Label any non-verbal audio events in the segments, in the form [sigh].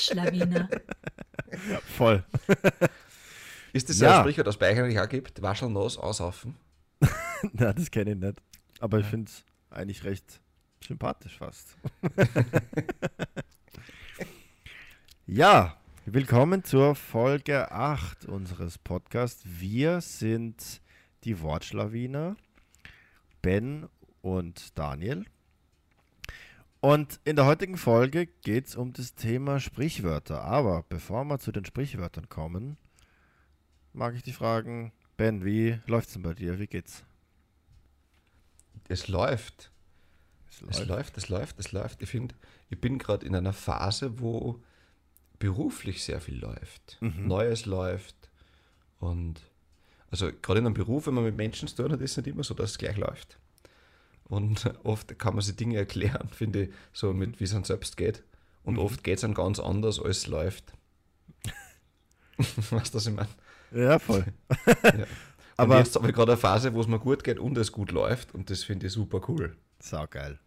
Wortschlawine. [laughs] Voll. [laughs] Ist das Ja. ein Sprichwort, das bei euch eigentlich auch gibt? Wascheln, Nass, aussaufen? [laughs] Na, das kenne ich nicht. Aber ich finde es eigentlich recht sympathisch fast. ja, willkommen zur Folge 8 unseres Podcasts. Wir sind die Wortschlawiner, Ben und Daniel. Und in der heutigen Folge geht es um das Thema Sprichwörter. Aber bevor wir zu den Sprichwörtern kommen, mag ich dich fragen, Ben, wie läuft's denn bei dir? Wie geht's? Es läuft. Es Es läuft, es läuft, es läuft. Ich finde, ich bin gerade in einer Phase, wo beruflich sehr viel läuft. Mhm. Neues läuft. Und also gerade in einem Beruf, wenn man mit Menschen zu tun hat, ist es nicht immer so, dass es gleich läuft. Und [laughs] oft kann man sich Dinge erklären, [laughs] finde ich, so mit wie es einem selbst geht. Und Mhm. oft geht es dann ganz anders, als es läuft. [laughs] weißt du, was ich meine? Ja, voll. Ja. Aber- jetzt habe ich gerade eine Phase, wo es mir gut geht und es gut läuft. Und das finde ich super cool. Sau geil.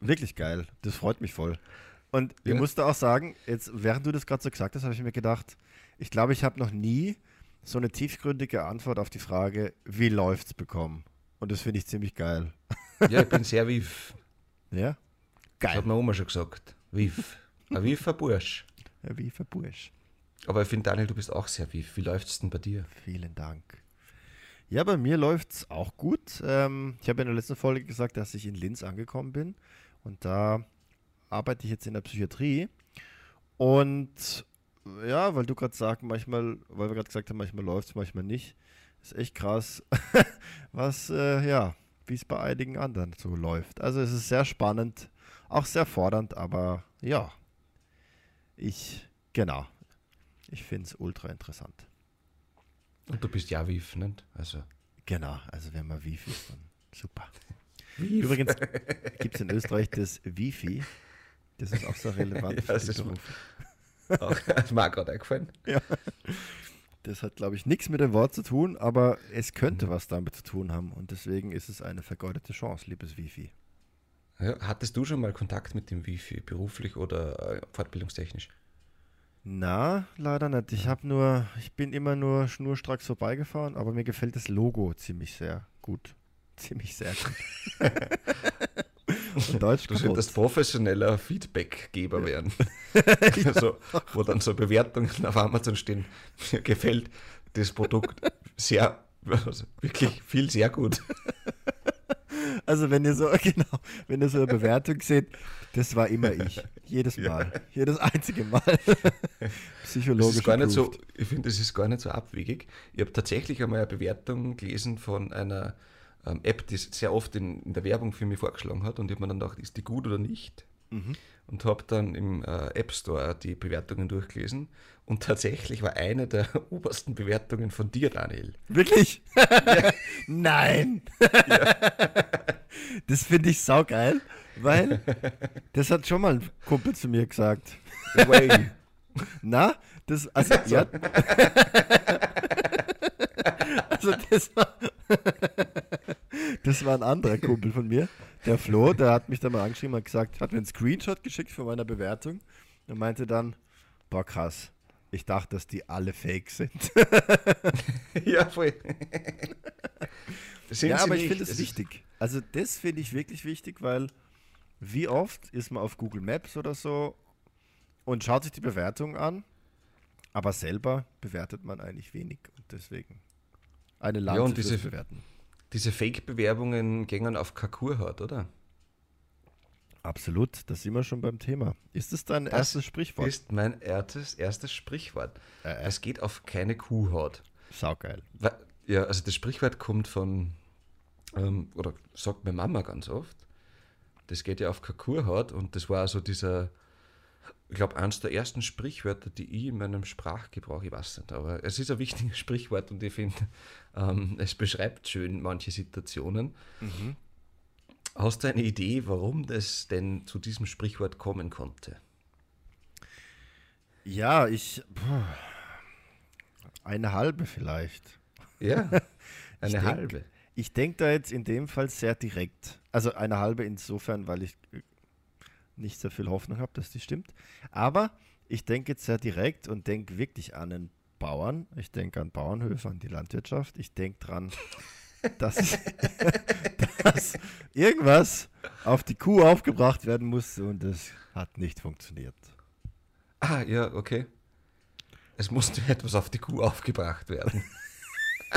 Wirklich geil. Das freut mich voll. Und ich Ja. musste auch sagen, jetzt, während du das gerade so gesagt hast, habe ich mir gedacht, ich glaube, ich habe noch nie so eine tiefgründige Antwort auf die Frage, wie läuft's bekommen. Und das finde ich ziemlich geil. Ja, ich bin sehr wiff. Ja? Das Geil. hat meine Oma schon gesagt. Wiff. Ein wiffer Bursch. Wie für Bursch. Aber ich finde, Daniel, du bist auch sehr wiff. Wie läuft's denn bei dir? Vielen Dank. Ja, bei mir läuft's auch gut. Ähm, ich habe in der letzten Folge gesagt, dass ich in Linz angekommen bin. Und da arbeite ich jetzt in der Psychiatrie. Und ja, weil du gerade sagst, manchmal, weil wir gerade gesagt haben, manchmal läuft's, manchmal nicht. Ist echt krass, [laughs] was, äh, ja, wie es bei einigen anderen so läuft. Also es ist sehr spannend, auch sehr fordernd, aber ja, ich, genau, ich finde es ultra interessant. Und du bist ja wiff, nicht? Also. Genau, also wenn man Wifi ist, dann super. Wiff. Übrigens [laughs] gibt es in Österreich das Wifi. Das ist auch so relevant Ja, für das den ist- Beruf. Auch, das ist mir gerade eingefallen. Das hat, glaube ich, nichts mit dem Wort zu tun, aber es könnte was damit zu tun haben. Und deswegen ist es eine vergeudete Chance, liebes Wifi. Ja, hattest du schon mal Kontakt mit dem Wifi, beruflich oder äh, fortbildungstechnisch? Na, leider nicht. Ich habe nur, ich bin immer nur schnurstracks vorbeigefahren, aber mir gefällt das Logo ziemlich sehr gut. Ziemlich sehr gut. [laughs] [laughs] Deutsch Du solltest professioneller Feedbackgeber werden. [laughs] so, wo dann so Bewertungen auf Amazon stehen. Mir gefällt das Produkt sehr, also wirklich viel sehr gut. [laughs] Also wenn ihr so, genau, wenn ihr so eine Bewertung seht, das war immer ich. Jedes Mal. Jedes einzige Mal. Psychologisch. gar nicht so, ich finde, das ist gar nicht so abwegig. Ich habe tatsächlich einmal eine Bewertung gelesen von einer ähm, App, die sehr oft in, in der Werbung für mich vorgeschlagen hat und ich habe mir dann gedacht, ist die gut oder nicht? Mhm. Und habe dann im äh, App Store die Bewertungen durchgelesen und tatsächlich war eine der [laughs] obersten Bewertungen von dir, Daniel. Wirklich? [laughs] Nein. Das finde ich saugeil, weil das hat schon mal ein Kumpel zu mir gesagt. Way. Na, das, also, ja. [laughs] also das war, das war ein anderer Kumpel von mir, der Flo, der hat mich dann mal angeschrieben und gesagt, hat mir einen Screenshot geschickt von meiner Bewertung und meinte dann, boah krass, ich dachte, dass die alle fake sind. [laughs] ja, voll. Sind ja, aber ich finde es wichtig. Also das finde ich wirklich wichtig, weil wie oft ist man auf Google Maps oder so und schaut sich die Bewertung an, aber selber bewertet man eigentlich wenig und deswegen eine Lanze und fürs diese- Bewerten. Diese Fake-Bewerbungen gängen auf Kakurhaut, oder? Absolut, da sind wir schon beim Thema. Ist es dein Das erstes Sprichwort? Ist mein erstes, erstes Sprichwort. Äh, äh. Es geht auf keine Kuhhaut. Saugeil. Ja, also das Sprichwort kommt von, ähm, oder sagt meine Mama ganz oft, das geht ja auf keine Kuhhaut und das war also dieser, ich glaube, eines der ersten Sprichwörter, die ich in meinem Sprachgebrauch, ich weiß nicht, aber es ist ein wichtiges [laughs] Sprichwort und ich finde, ähm, es beschreibt schön manche Situationen. Hast du eine Idee, warum das denn zu diesem Sprichwort kommen konnte? Ja, ich. Eine halbe vielleicht. Ja, [laughs] eine denk- halbe. Ich denke da jetzt in dem Fall sehr direkt. Also eine halbe insofern, weil ich nicht so viel Hoffnung habe, dass die stimmt. Aber ich denke jetzt sehr direkt und denke wirklich an den Bauern. Ich denke an Bauernhöfe, an die Landwirtschaft. Ich denke dran, [laughs] dass, dass irgendwas auf die Kuh aufgebracht werden musste und es hat nicht funktioniert. Ah, ja, okay. Es musste etwas auf die Kuh aufgebracht werden. [laughs]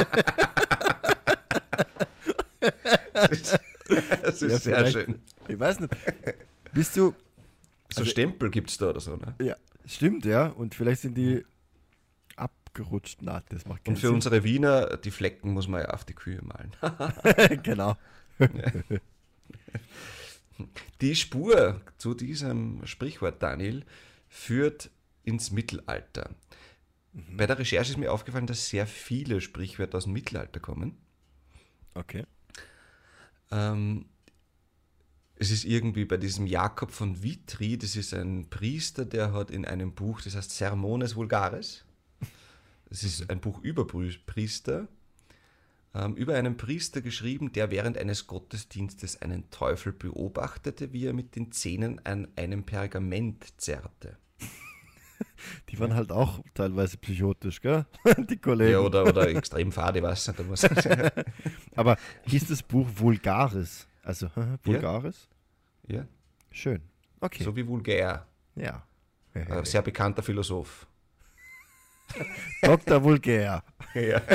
das ist, das ist Ja, sehr schön. Ich weiß nicht. Bist du. So Stempel gibt es da oder so, ne? Ja, stimmt, ja. Und vielleicht sind die abgerutscht. Na, das macht keinen Und für unsere Wiener, die Flecken muss man ja auf die Kühe malen. Sinn. [laughs] [laughs] genau. Die Spur zu diesem Sprichwort, Daniel, führt ins Mittelalter. Bei der Recherche ist mir aufgefallen, dass sehr viele Sprichwörter aus dem Mittelalter kommen. Okay. Ähm, es ist irgendwie bei diesem Jakob von Vitri, das ist ein Priester, der hat in einem Buch, das heißt Sermones Vulgaris, das ist ein Buch über Priester, ähm, über einen Priester geschrieben, der während eines Gottesdienstes einen Teufel beobachtete, wie er mit den Zähnen an einem Pergament zerrte. Die waren halt auch teilweise psychotisch, gell? [laughs] Die Kollegen. Ja, oder, oder extrem fade, muss- [laughs] Aber hieß das Buch Vulgaris? Also, [laughs] Vulgaris? ja, Schön. Okay. so wie vulgär. ja. Ein sehr bekannter Philosoph. [laughs] Dr. Vulgär. Ja. [laughs]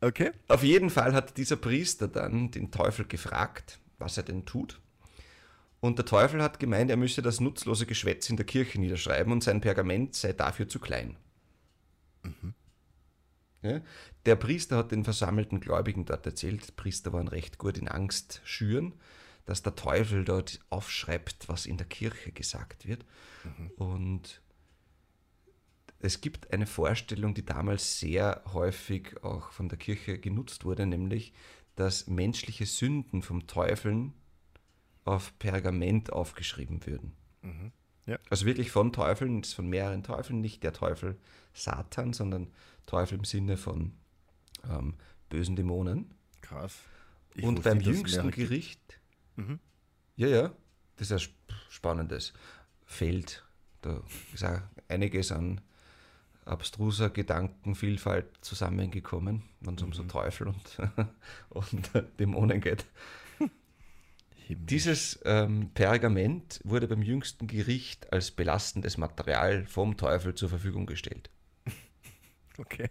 Okay. Auf jeden Fall hat dieser Priester dann den Teufel gefragt, was er denn tut. Und der Teufel hat gemeint, er müsse das nutzlose Geschwätz in der Kirche niederschreiben und sein Pergament sei dafür zu klein. Ja? Der Priester hat den versammelten Gläubigen dort erzählt, Priester waren recht gut in Angst schüren, dass der Teufel dort aufschreibt, was in der Kirche gesagt wird. Und es gibt eine Vorstellung, die damals sehr häufig auch von der Kirche genutzt wurde, nämlich, dass menschliche Sünden vom Teufeln auf Pergament aufgeschrieben würden. Ja. Also wirklich von Teufeln, von mehreren Teufeln, nicht der Teufel Satan, sondern Teufel im Sinne von ähm, bösen Dämonen. Krass. Ich Und beim jüngsten. Gericht, Mhm. ja, ja, das ist ein sp- spannendes Feld. Da ist auch einiges an abstruser Gedankenvielfalt zusammengekommen, wenn es um so Teufel und, [laughs] und Dämonen geht. Himmlisch. Dieses ähm, Pergament wurde beim jüngsten Gericht als belastendes Material vom Teufel zur Verfügung gestellt. [laughs] Okay.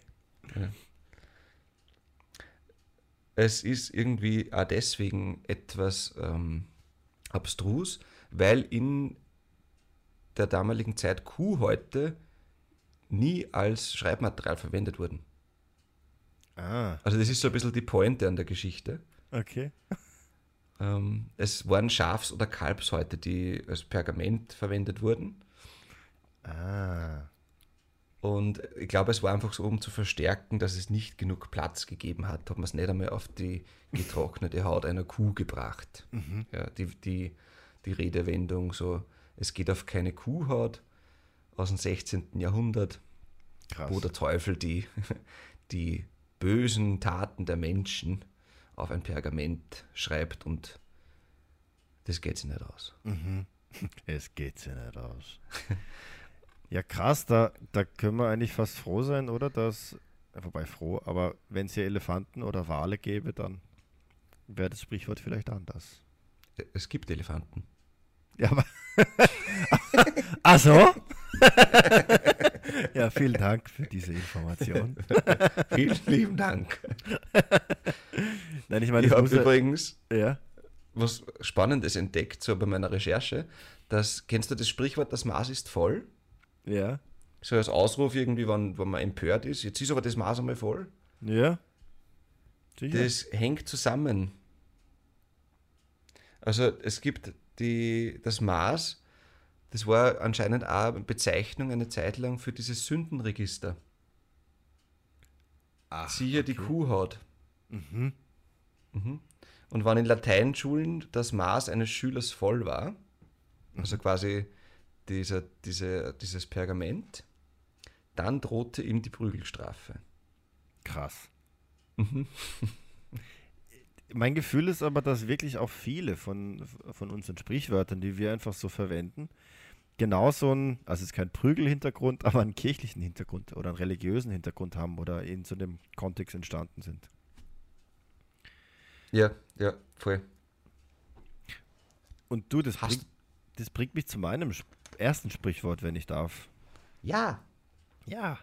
Es ist irgendwie auch deswegen etwas ähm, abstrus, weil in der damaligen Zeit Kuhhäute nie als Schreibmaterial verwendet wurden. Ah, Also das ist so ein bisschen die Pointe an der Geschichte. okay. Ähm, es waren Schafs- oder Kalbshäute, die als Pergament verwendet wurden. Ah. Und ich glaube, es war einfach so, um zu verstärken, dass es nicht genug Platz gegeben hat, hat man es nicht einmal auf die getrocknete Haut einer Kuh gebracht. Ja, die, die, die Redewendung so, es geht auf keine Kuhhaut aus dem 16. Jahrhundert, Krass. wo der Teufel die, [laughs] die bösen Taten der Menschen auf ein Pergament schreibt und das geht sich nicht aus. [laughs] Es geht ja nicht aus. [laughs] ja, krass, da, da können wir eigentlich fast froh sein, oder? Dass, äh, wobei froh, aber wenn es hier Elefanten oder Wale gäbe, dann wäre das Sprichwort vielleicht anders. Es gibt Elefanten. Ja, aber. [laughs] Ach so? Ja, vielen Dank für diese Information. [laughs] Vielen lieben Dank. Nein, ich meine, Ich habe übrigens ja. was Spannendes entdeckt, so bei meiner Recherche. Das, kennst du das Sprichwort, das Maß ist voll? Ja. So als Ausruf irgendwie, wenn, wenn man empört ist. Jetzt ist aber das Maß einmal voll. Ja. Sicher. Das hängt zusammen. Also es gibt die, das Maß, das war anscheinend auch eine Bezeichnung eine Zeit lang für dieses Sündenregister. Ach, Siehe die Kuhhaut. Mhm. Mhm. Und wenn in Lateinschulen das Maß eines Schülers voll war, also quasi dieser, diese, dieses Pergament, dann drohte ihm die Prügelstrafe. Krass. Mhm. [laughs] mein Gefühl ist aber, dass wirklich auch viele von, von unseren Sprichwörtern, die wir einfach so verwenden, genau so ein, also es ist kein Prügelhintergrund, [laughs] aber einen kirchlichen Hintergrund oder einen religiösen Hintergrund haben oder in so einem Kontext entstanden sind. Ja, ja, voll. Und du, das, bringt, das bringt mich zu meinem ersten Sprichwort, wenn ich darf. Ja. Ja.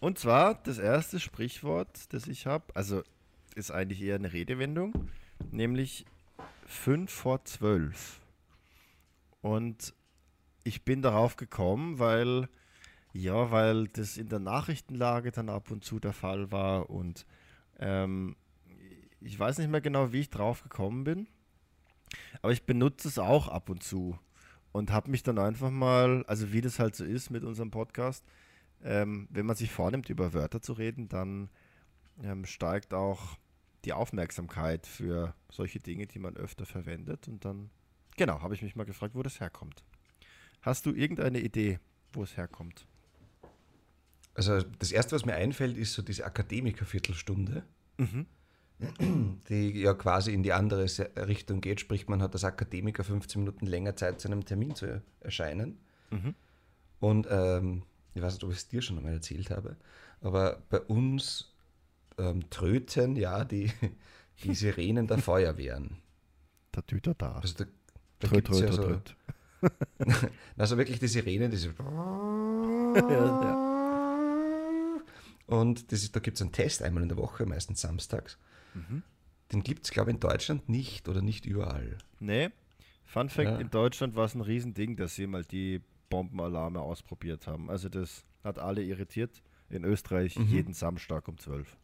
Und zwar das erste Sprichwort, das ich habe, also ist eigentlich eher eine Redewendung, nämlich 5 vor 12. Und ich bin darauf gekommen, weil, ja, weil das in der Nachrichtenlage dann ab und zu der Fall war und ähm, ich weiß nicht mehr genau, wie ich drauf gekommen bin, aber ich benutze es auch ab und zu und habe mich dann einfach mal, also wie das halt so ist mit unserem Podcast, ähm, wenn man sich vornimmt, über Wörter zu reden, dann ähm, steigt auch die Aufmerksamkeit für solche Dinge, die man öfter verwendet. Und dann, genau, habe ich mich mal gefragt, wo das herkommt. Hast du irgendeine Idee, wo es herkommt? Also das Erste, was mir einfällt, ist so diese Akademikerviertelstunde, mhm. die ja quasi in die andere Richtung geht. Sprich, man hat als Akademiker 15 Minuten länger Zeit, zu einem Termin zu erscheinen. Mhm. Und ähm, ich weiß nicht, ob ich es dir schon einmal erzählt habe, aber bei uns ähm, tröten ja die, [laughs] die Sirenen der Feuerwehren. Der Tüter da. Also da, da tröt, tröt, ja so, tröt. also [laughs] wirklich die Sirenen, diese. [laughs] ja, ja. Und das ist, da gibt es einen Test einmal in der Woche, meistens samstags. Mhm. Den gibt es, glaube ich, in Deutschland nicht oder nicht überall. Nee. Fun Fact: ja. In Deutschland war es ein Riesending, dass sie mal die Bombenalarme ausprobiert haben. Also, das hat alle irritiert. In Österreich mhm. jeden Samstag um 12.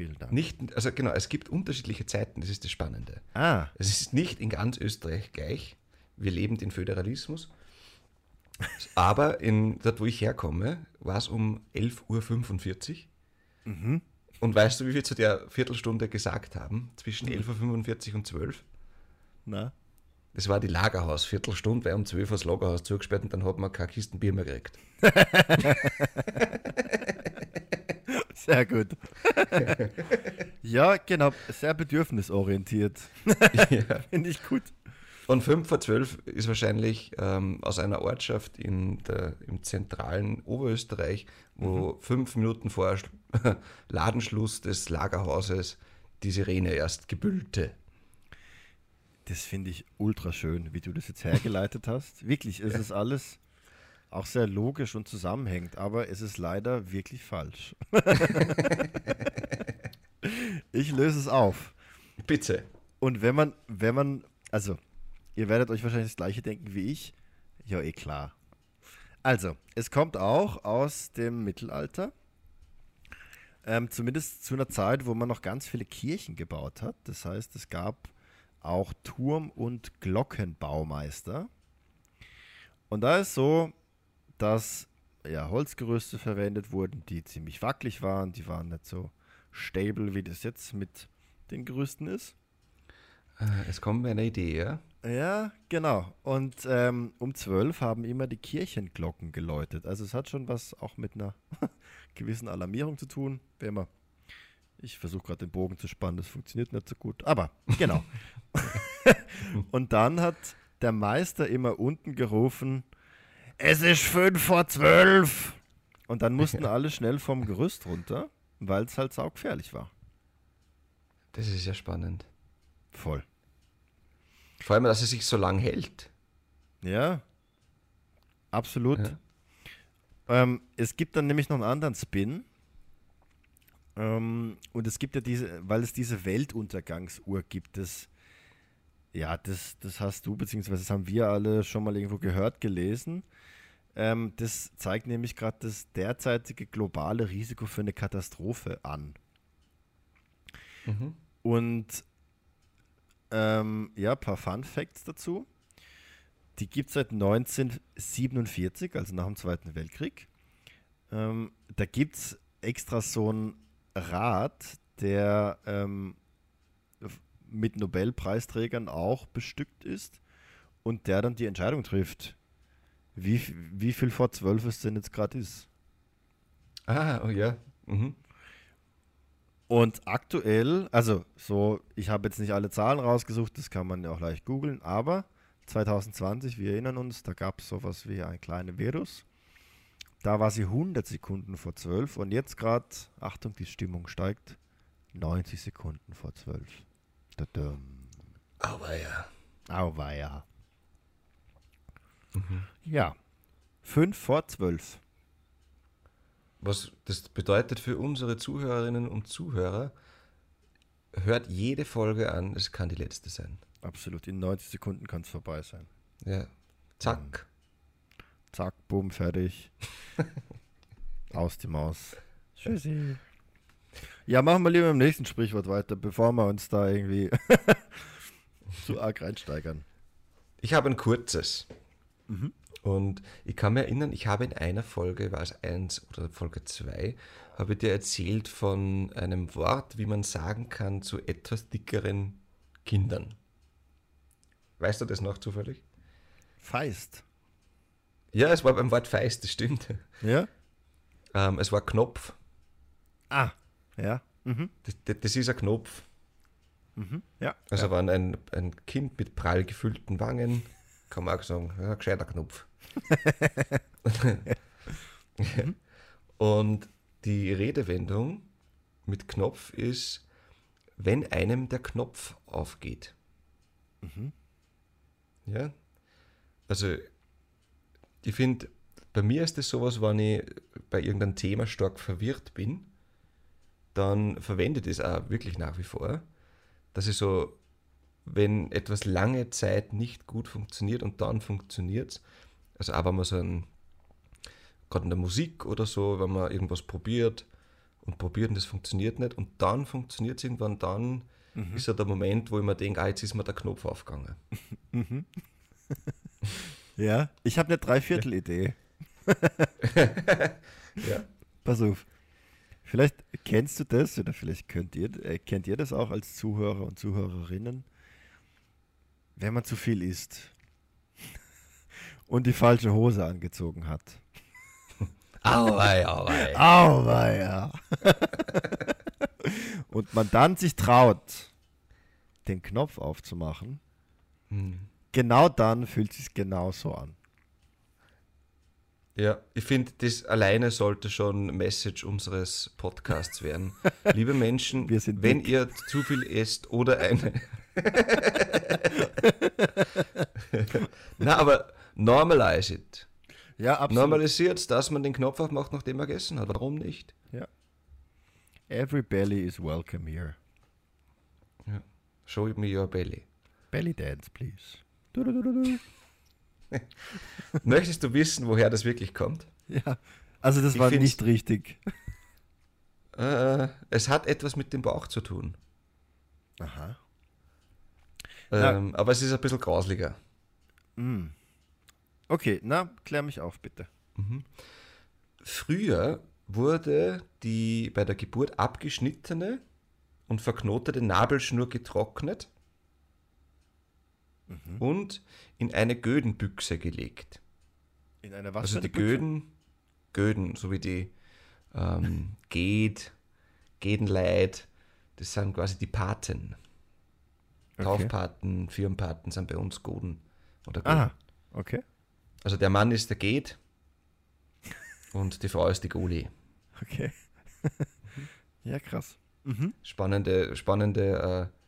Vielen Dank. Nicht, also genau, es gibt unterschiedliche Zeiten, das ist das Spannende. Ah. Es ist nicht in ganz Österreich gleich. Wir leben den Föderalismus. Aber in, dort, wo ich herkomme, war es um 11.45 Uhr. Mhm. Und weißt du, wie wir zu der Viertelstunde gesagt haben? Zwischen 11.45 Uhr und 12? Na? Das war die Lagerhaus-Viertelstunde, weil um 12 Uhr das Lagerhaus zugesperrt und dann hat man keine Kisten Bier mehr gekriegt. [laughs] Sehr gut. [laughs] ja, genau, sehr bedürfnisorientiert. [laughs] ja. Finde ich gut. Und 5 vor 12 ist wahrscheinlich ähm, aus einer Ortschaft in der, im zentralen Oberösterreich, wo mhm. fünf Minuten vor [laughs] Ladenschluss des Lagerhauses die Sirene erst gebüllte. Das finde ich ultra schön, wie du das jetzt hergeleitet hast. Wirklich, es ja. ist alles auch sehr logisch und zusammenhängt, aber es ist leider wirklich falsch. [laughs] ich löse es auf. Bitte. Und wenn man, wenn man, also, ihr werdet euch wahrscheinlich das gleiche denken wie ich. Ja, eh klar. Also, es kommt auch aus dem Mittelalter. Ähm, zumindest zu einer Zeit, wo man noch ganz viele Kirchen gebaut hat. Das heißt, es gab auch Turm- und Glockenbaumeister. Und da ist so, dass ja, Holzgerüste verwendet wurden, die ziemlich wackelig waren. Die waren nicht so stable, wie das jetzt mit den Gerüsten ist. Äh, es kommt mir eine Idee, ja? Ja, genau. Und ähm, um zwölf haben immer die Kirchenglocken geläutet. Also es hat schon was auch mit einer [laughs] gewissen Alarmierung zu tun. Wie immer. Ich versuche gerade den Bogen zu spannen, das funktioniert nicht so gut. Aber genau. [laughs] [laughs] Und dann hat der Meister immer unten gerufen, es ist fünf vor zwölf. Und dann mussten alle schnell vom Gerüst runter, weil es halt saugefährlich war. Das ist ja spannend. Voll. Vor allem, dass es sich so lang hält. Ja, absolut. Ja. Ähm, es gibt dann nämlich noch einen anderen Spin. Ähm, und es gibt ja diese, weil es diese Weltuntergangsuhr gibt, das, ja, das, das hast du, beziehungsweise das haben wir alle schon mal irgendwo gehört, gelesen. Ähm, das zeigt nämlich gerade das derzeitige globale Risiko für eine Katastrophe an. Mhm. Und ähm, ja, ein paar Fun Facts dazu. Die gibt es seit 1947, also nach dem Zweiten Weltkrieg. Ähm, da gibt es extra so einen Rat, der ähm, mit Nobelpreisträgern auch bestückt ist und der dann die Entscheidung trifft, wie, wie viel vor zwölf es denn jetzt gerade ist. Ah, oh ja. Mhm. Und aktuell, also so, ich habe jetzt nicht alle Zahlen rausgesucht, das kann man ja auch leicht googeln, aber 2020, wir erinnern uns, da gab es sowas wie ein kleines Virus. Da war sie 100 Sekunden vor 12 und jetzt gerade, Achtung, die Stimmung steigt, 90 Sekunden vor 12. Ja. Auweia. Ja, 5 vor 12. Was das bedeutet für unsere Zuhörerinnen und Zuhörer, hört jede Folge an, es kann die letzte sein. Absolut, in 90 Sekunden kann es vorbei sein. Ja. Zack. Zack, bumm, fertig. [laughs] Aus die Maus. Tschüssi. Ja, machen wir lieber im nächsten Sprichwort weiter, bevor wir uns da irgendwie [laughs] zu arg reinsteigern. Ich habe ein kurzes. Und ich kann mir erinnern, ich habe in einer Folge, war es eins oder Folge zwei, habe ich dir erzählt von einem Wort, wie man sagen kann zu etwas dickeren Kindern. Weißt du das noch zufällig? Feist. Ja, es war beim Wort Feist, das stimmt. Ja? Ähm, es war Knopf. Ah, ja. Mhm. Das, das, ist ein Knopf. Mhm. Ja. Also ja. war ein, ein Kind mit prall gefüllten Wangen, kann man auch sagen, ein gescheiter Knopf. [laughs] Und die Redewendung mit Knopf ist, wenn einem der Knopf aufgeht. Ja, also ich finde, bei mir ist es sowas, wenn ich bei irgendeinem Thema stark verwirrt bin, dann verwende ich das auch wirklich nach wie vor, dass ich so, wenn etwas lange Zeit nicht gut funktioniert und dann funktioniert es, also auch wenn man so ein, gerade in der Musik oder so, wenn man irgendwas probiert und probiert und das funktioniert nicht und dann funktioniert es irgendwann, dann ist ja der Moment, wo ich mir denke, ah, jetzt ist mir der Knopf aufgegangen. [laughs] [laughs] Ja, ich habe eine Dreiviertel-Idee. [laughs] Ja. Pass auf. Vielleicht kennst du das oder vielleicht könnt ihr, äh, kennt ihr das auch als Zuhörer und Zuhörerinnen, wenn man zu viel isst und die falsche Hose angezogen hat. Auwei, [laughs] auwei. Auweia. [laughs] und man dann sich traut, den Knopf aufzumachen, Hm. genau dann fühlt es sich genauso an. Ja, ich finde, das alleine sollte schon Message unseres Podcasts werden. [laughs] Liebe Menschen, wenn dick. ihr zu viel esst oder eine. [laughs] Na, aber normalize it. Ja, absolut. Normalisiert, dass man den Knopf aufmacht, nachdem man gegessen hat. Warum nicht? Every belly is welcome here. Show me your belly. Belly dance, please. Du, du, du, du. [laughs] Möchtest du wissen, woher das wirklich kommt? Ja, also das Ich war nicht richtig. Äh, es hat etwas mit dem Bauch zu tun. Aha. Ähm, aber es ist ein bisschen grauslicher. Mm. Okay, na, klär mich auf, bitte. Früher wurde die bei der Geburt abgeschnittene und verknotete Nabelschnur getrocknet und in eine Gödenbüchse gelegt. In einer was also die eine Büchse? Göden, Göden, so wie die ähm, [laughs] Ged, Gedenleid, das sind quasi die Paten. Okay. Taufpaten, Firmenpaten sind bei uns Goden oder Göden. Aha, okay. Also der Mann ist der Ged [laughs] und die Frau ist die Goli. Okay. [laughs] ja, krass. Mhm. spannende, spannende, äh,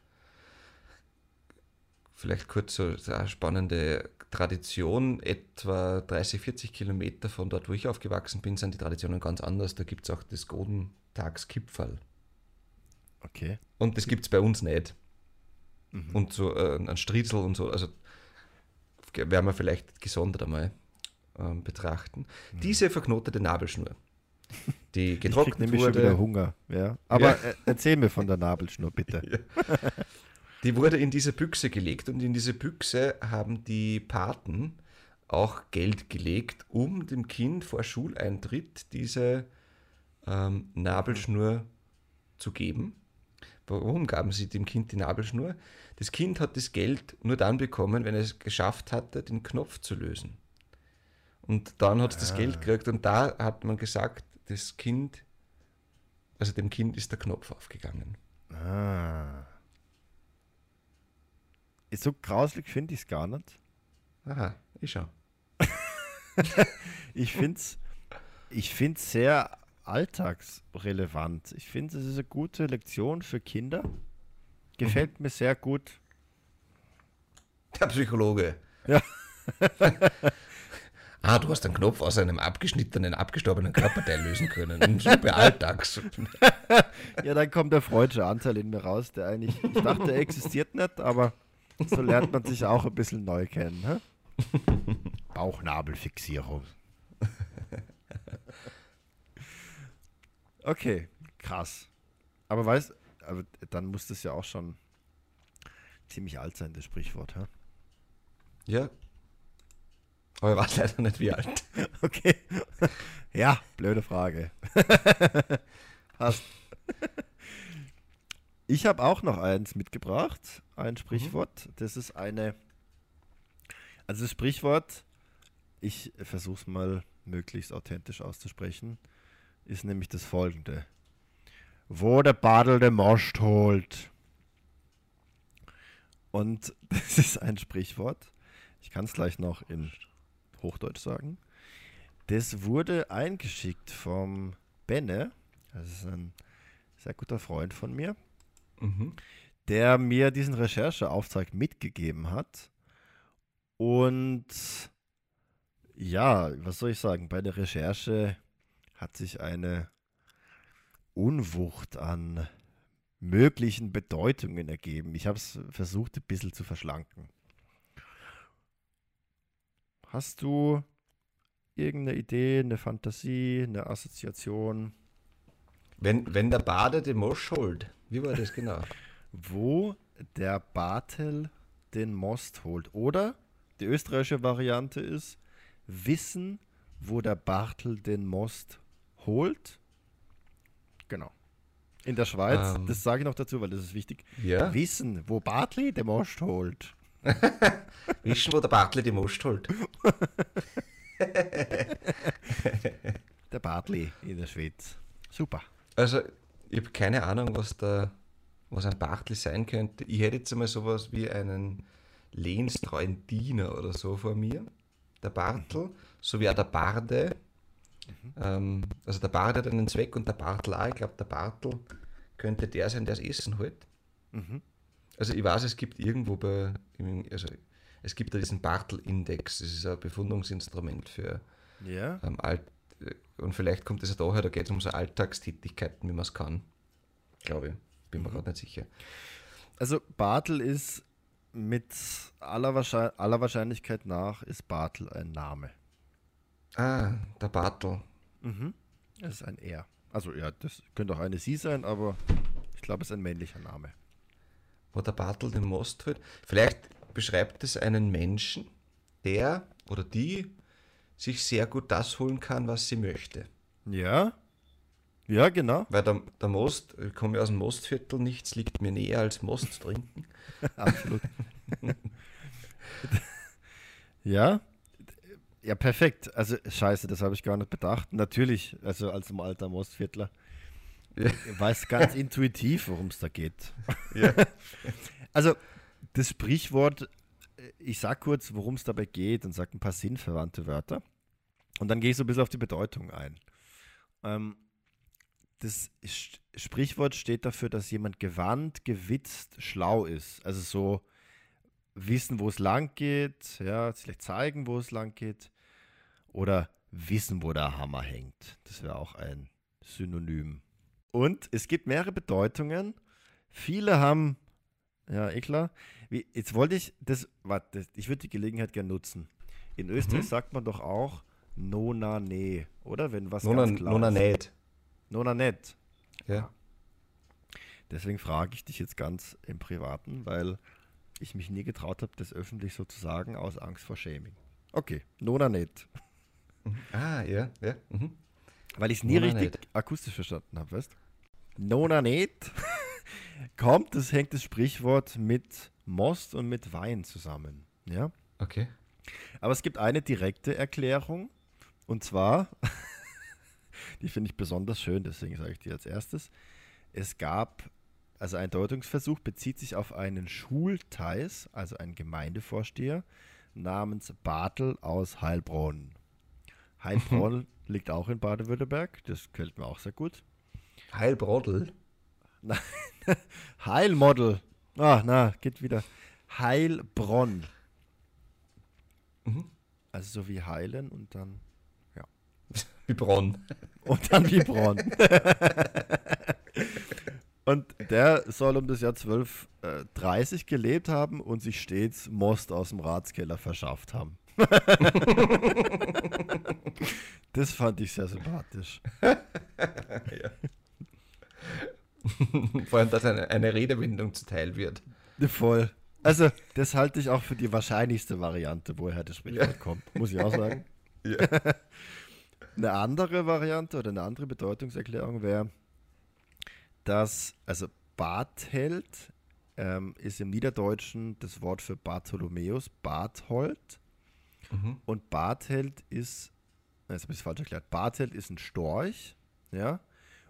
vielleicht kurz so eine spannende Tradition. Etwa 30, 40 Kilometer von dort, wo ich aufgewachsen bin, sind die Traditionen ganz anders. Da gibt es auch das Godentagskipferl. Okay. Und das gibt es bei uns nicht. Mhm. Und so äh, ein Striezel und so, also werden wir vielleicht gesondert einmal ähm, betrachten. Diese verknotete Nabelschnur, die Mhm. [laughs] Ich getrocknet nämlich schon wurde. wieder Hunger. Ja. Aber Ja. äh, erzähl mir von der Nabelschnur, bitte. [laughs] Die wurde in diese Büchse gelegt und in diese Büchse haben die Paten auch Geld gelegt, um dem Kind vor Schuleintritt diese ähm, Nabelschnur zu geben. Warum gaben sie dem Kind die Nabelschnur? Das Kind hat das Geld nur dann bekommen, wenn es geschafft hatte, den Knopf zu lösen. Und dann hat es das Geld gekriegt und da hat man gesagt, das Kind, also dem Kind ist der Knopf aufgegangen. Ah. So grauslig finde ich es gar nicht. Aha, ich schau. [laughs] Ich finde es ich find's sehr alltagsrelevant. Ich finde, es ist eine gute Lektion für Kinder. Gefällt mir sehr gut. Der Psychologe. Ja. [laughs] ah, du hast einen Knopf aus einem abgeschnittenen, abgestorbenen Körperteil lösen können. Super alltags. [laughs] Ja, dann kommt der freudsche Anteil in mir raus, der eigentlich, ich dachte, er existiert nicht, aber so lernt man sich auch ein bisschen neu kennen. Hä? Bauchnabelfixierung. Okay, krass. Aber weißt, aber dann muss das ja auch schon ziemlich alt sein, das Sprichwort. Hä? Ja. Aber er weiß [laughs] leider nicht wie alt. Okay. Ja, blöde Frage. [laughs] Passt. Ich habe auch noch eins mitgebracht, ein Sprichwort. Das ist eine. Also das Sprichwort, ich versuche es mal möglichst authentisch auszusprechen, ist nämlich das folgende. Wo der Badel den Most holt. Und [laughs] das ist ein Sprichwort. Ich kann es gleich noch in Hochdeutsch sagen. Das wurde eingeschickt vom Benne. Das ist ein sehr guter Freund von mir, Mhm. der mir diesen Rechercheauftrag mitgegeben hat. Und ja, was soll ich sagen? Bei der Recherche hat sich eine Unwucht an möglichen Bedeutungen ergeben. Ich habe es versucht, ein bisschen zu verschlanken. Hast du irgendeine Idee, eine Fantasie, eine Assoziation, Wenn, wenn der Bade den Mosch holt. Wie war das genau? [laughs] wo der Bartel den Most holt? Oder die österreichische Variante ist wissen, wo der Bartel den Most holt. Genau. In der Schweiz, Ähm. das sage ich noch dazu, weil das ist wichtig. Ja? Wissen, wo Bartli den Most holt. [laughs] Wissen, wo der Bartle die Most holt. [laughs] Der Bartli in der Schweiz. Super. Also, ich habe keine Ahnung, was da, was ein Bartel sein könnte. Ich hätte jetzt einmal sowas wie einen lehnstreuen Diener oder so vor mir. Der Bartel, so wie auch der Barde. Ähm, also der Barde hat einen Zweck und der Bartel auch. Ich glaube, der Bartel könnte der sein, der das Essen holt. Mhm. Also ich weiß, es gibt irgendwo bei, also es gibt da diesen Bartel-Index, das ist ein Befundungsinstrument für Ja. ähm, Alt und vielleicht kommt es ja daher, da geht es um so Alltagstätigkeiten, wie man es kann. Glaube ich. Bin mir gerade nicht sicher. Also Bartel ist mit aller, Wahrscheinlich aller Wahrscheinlichkeit nach, ist Bartel ein Name. Ah, der Bartel. Mhm. Es ist ein Er. Also ja, das könnte auch eine Sie sein, aber ich glaube, es ist ein männlicher Name. Wo der Bartel den Most holt. Vielleicht beschreibt es einen Menschen, der oder die sich sehr gut das holen kann, was sie möchte. Ja? Ja, genau. Weil der, der Most, ich komme ja aus dem Mostviertel, nichts liegt mir näher als Most trinken. [laughs] Absolut. [laughs] ja? Ja, perfekt. Also, scheiße, das habe ich gar nicht bedacht. Natürlich, also als im alter Mostviertler. Ja. Weiß ganz [laughs] intuitiv, worum es da geht. Ja. Also, das Sprichwort, äh, ich sag kurz, worum es dabei geht und sag ein paar sinnverwandte Wörter. Und dann gehe ich so ein bisschen auf die Bedeutung ein. Ähm, das Sprichwort steht dafür, dass jemand gewandt, gewitzt, schlau ist. Also so wissen, wo es lang geht, ja, vielleicht zeigen, wo es lang geht. Oder wissen, wo der Hammer hängt. Das wäre auch ein Synonym. Und es gibt mehrere Bedeutungen. Viele haben, ja, eh klar. Wie, jetzt wollte ich das, warte, ich würde die Gelegenheit gerne nutzen. In Österreich Mhm. sagt man doch auch Nona ne, oder? Wenn was Nona, ganz klar Nona ist. nicht. Nona net. Ja. Deswegen frage ich dich jetzt ganz im Privaten, weil ich mich nie getraut habe, das öffentlich so zu sagen, aus Angst vor Shaming. Okay, Nona net. Mhm. Ah, ja, ja. Mhm. Weil ich es nie Nona richtig akustisch verstanden habe, weißt Nona net [laughs] kommt, das hängt das Sprichwort mit Most und mit Wein zusammen. Ja? Okay. Aber es gibt eine direkte Erklärung. Und zwar [laughs] die finde ich besonders schön, deswegen sage ich die als erstes. Es gab, also ein Deutungsversuch bezieht sich auf einen Schultheiß, also einen Gemeindevorsteher, namens Bartel aus Heilbronn. Heilbronn [laughs] liegt auch in Baden-Württemberg, das gefällt mir auch sehr gut. Heilbrodel? Nein, [laughs] Heilmodel. Ah, na, geht wieder. Heilbronn. Mhm. Also so wie heilen und dann Wie Bronn. [laughs] und dann wie Bronn. [laughs] und der soll um das Jahr 1230 gelebt haben und sich stets Most aus dem Ratskeller verschafft haben. [laughs] das fand ich sehr sympathisch. ja. Vor allem, dass eine, eine Redewendung zuteil wird. Voll. Also, das halte ich auch für die wahrscheinlichste Variante, woher das Sprichwort Ja. kommt, muss ich auch sagen. Ja. Eine andere Variante oder eine andere Bedeutungserklärung wäre, dass, also Bartheld ähm, ist im Niederdeutschen das Wort für Bartholomäus, Barthold. Mhm. Und Bartheld ist, jetzt habe ich es falsch erklärt, Bartheld ist ein Storch, ja,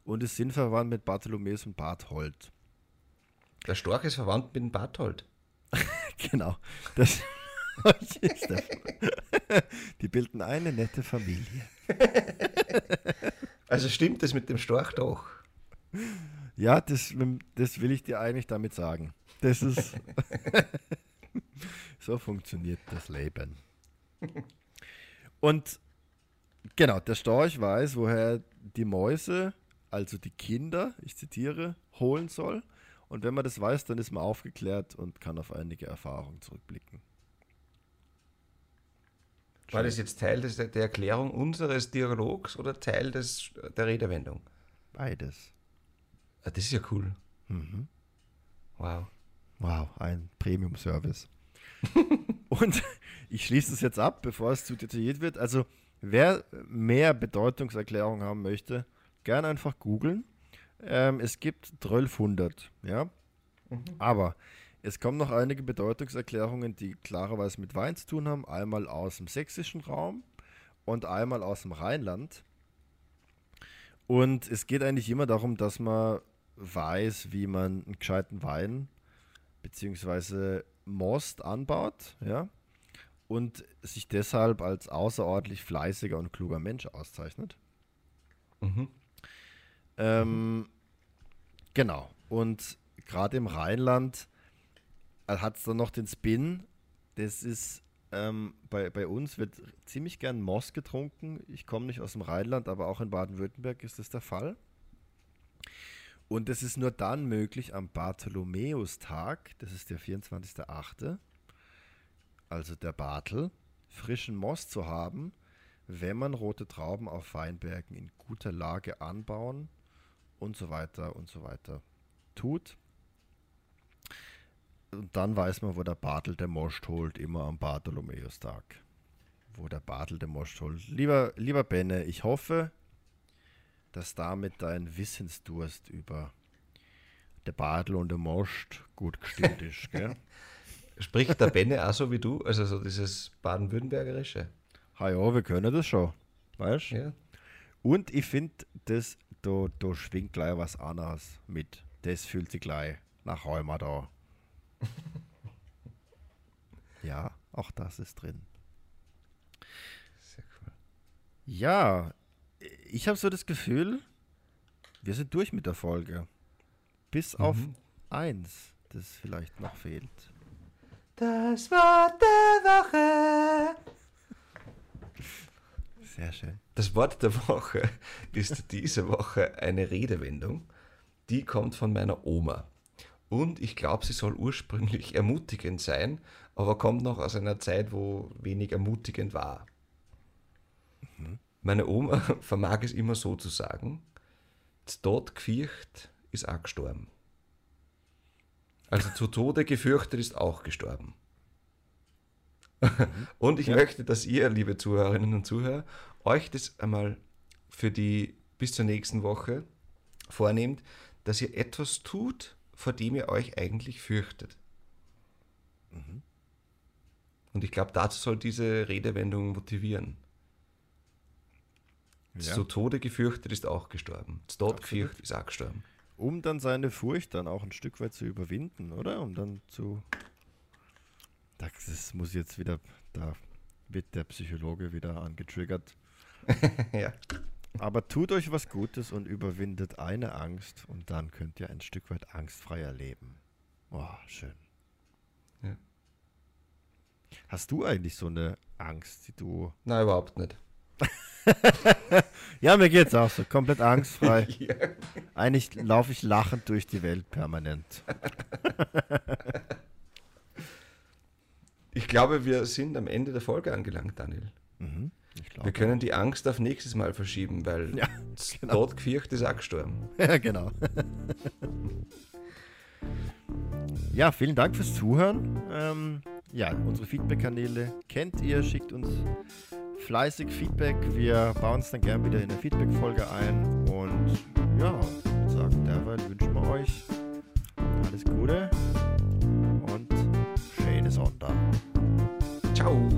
und ist sinnverwandt mit Bartholomäus und Barthold. Der Storch ist verwandt mit dem Barthold. [laughs] Genau. Das [laughs] Die bilden eine nette Familie. [laughs] Also stimmt das mit dem Storch doch. Ja, das, das will ich dir eigentlich damit sagen. Das ist. [laughs] so funktioniert das Leben. Und genau, der Storch weiß, woher er die Mäuse, also die Kinder, ich zitiere, holen soll. Und wenn man das weiß, dann ist man aufgeklärt und kann auf einige Erfahrungen zurückblicken. War das jetzt Teil des, der Erklärung unseres Dialogs oder Teil des, der Redewendung? Beides. Ah, das ist ja cool. Mhm. Wow. Wow, ein Premium-Service. [laughs] Und ich schließe es jetzt ab, bevor es zu detailliert wird. Also, wer mehr Bedeutungserklärung haben möchte, gerne einfach googeln. Ähm, es gibt 1200, ja. Aber es kommen noch einige Bedeutungserklärungen, die klarerweise mit Wein zu tun haben. Einmal aus dem sächsischen Raum und einmal aus dem Rheinland. Und es geht eigentlich immer darum, dass man weiß, wie man einen gescheiten Wein beziehungsweise Most anbaut, ja, und sich deshalb als außerordentlich fleißiger und kluger Mensch auszeichnet. Mhm. Ähm, Genau. Und gerade im Rheinland hat es dann noch den Spin. Das ist ähm, bei, bei uns wird ziemlich gern Moss getrunken. Ich komme nicht aus dem Rheinland, aber auch in Baden-Württemberg ist das der Fall. Und es ist nur dann möglich am Bartholomäustag, das ist der 24.8., also der Bartel, frischen Moss zu haben, wenn man rote Trauben auf Weinbergen in guter Lage anbauen und so weiter und so weiter tut. Und dann weiß man, wo der Bartel der Most holt, immer am Bartholomäustag. Wo der Bartel der Most holt. Lieber, lieber Benne, ich hoffe, dass damit dein Wissensdurst über der Bartel und der Most gut gestimmt [laughs] ist. Gell? Spricht der Benne auch so wie du? Also so dieses Baden-Württembergerische? ha ja, wir können das schon. Weißt Ja. Und ich finde, das, da, da schwingt gleich was anderes mit. Das fühlt sich gleich nach Rheuma da. [laughs] ja, auch das ist drin. Sehr cool. Ja, ich habe so das Gefühl, wir sind durch mit der Folge. Bis auf Mhm. eins, das vielleicht noch fehlt. Das Wort der Woche. Sehr schön. Das Wort der Woche [laughs] ist diese Woche eine Redewendung, die kommt von meiner Oma. Und ich glaube, sie soll ursprünglich [laughs] ermutigend sein, aber kommt noch aus einer Zeit, wo wenig ermutigend war. Meine Oma [laughs] vermag es immer so zu sagen, dort gefürcht ist auch gestorben. Also zu Tode gefürchtet ist auch gestorben. [laughs] Und ich Ja. möchte, dass ihr, liebe Zuhörerinnen und Zuhörer, euch das einmal für die bis zur nächsten Woche vornehmt, dass ihr etwas tut, vor dem ihr euch eigentlich fürchtet. Und ich glaube, dazu soll diese Redewendung motivieren. Ja. zu Tode gefürchtet ist auch gestorben. Das Tod gefürchtet ist auch gestorben. Um dann seine Furcht dann auch ein Stück weit zu überwinden, oder? Um dann zu. Das das muss jetzt wieder. Da wird der Psychologe wieder angetriggert. [laughs] ja. Aber tut euch was Gutes und überwindet eine Angst und dann könnt ihr ein Stück weit angstfreier leben. Oh, schön. Ja. Hast du eigentlich so eine Angst, die du. Nein, überhaupt nicht. [laughs] Ja, mir geht's auch so, komplett angstfrei. [laughs] Ja. Eigentlich laufe ich lachend durch die Welt permanent. [laughs] Ich glaube, wir sind am Ende der Folge angelangt, Daniel. Mhm. Wir können die Angst auf nächstes Mal verschieben, weil Ja, das genau. Tod gefürchtet ist auch gestorben. [laughs] Ja, genau. ja, vielen Dank fürs Zuhören. Ähm, ja, unsere Feedback-Kanäle kennt ihr, schickt uns fleißig Feedback. Wir bauen es dann gern wieder in eine Feedback-Folge ein. Und ja, ich würde sagen, derweil wünschen wir euch alles Gute und schöne Sonntag. Ciao.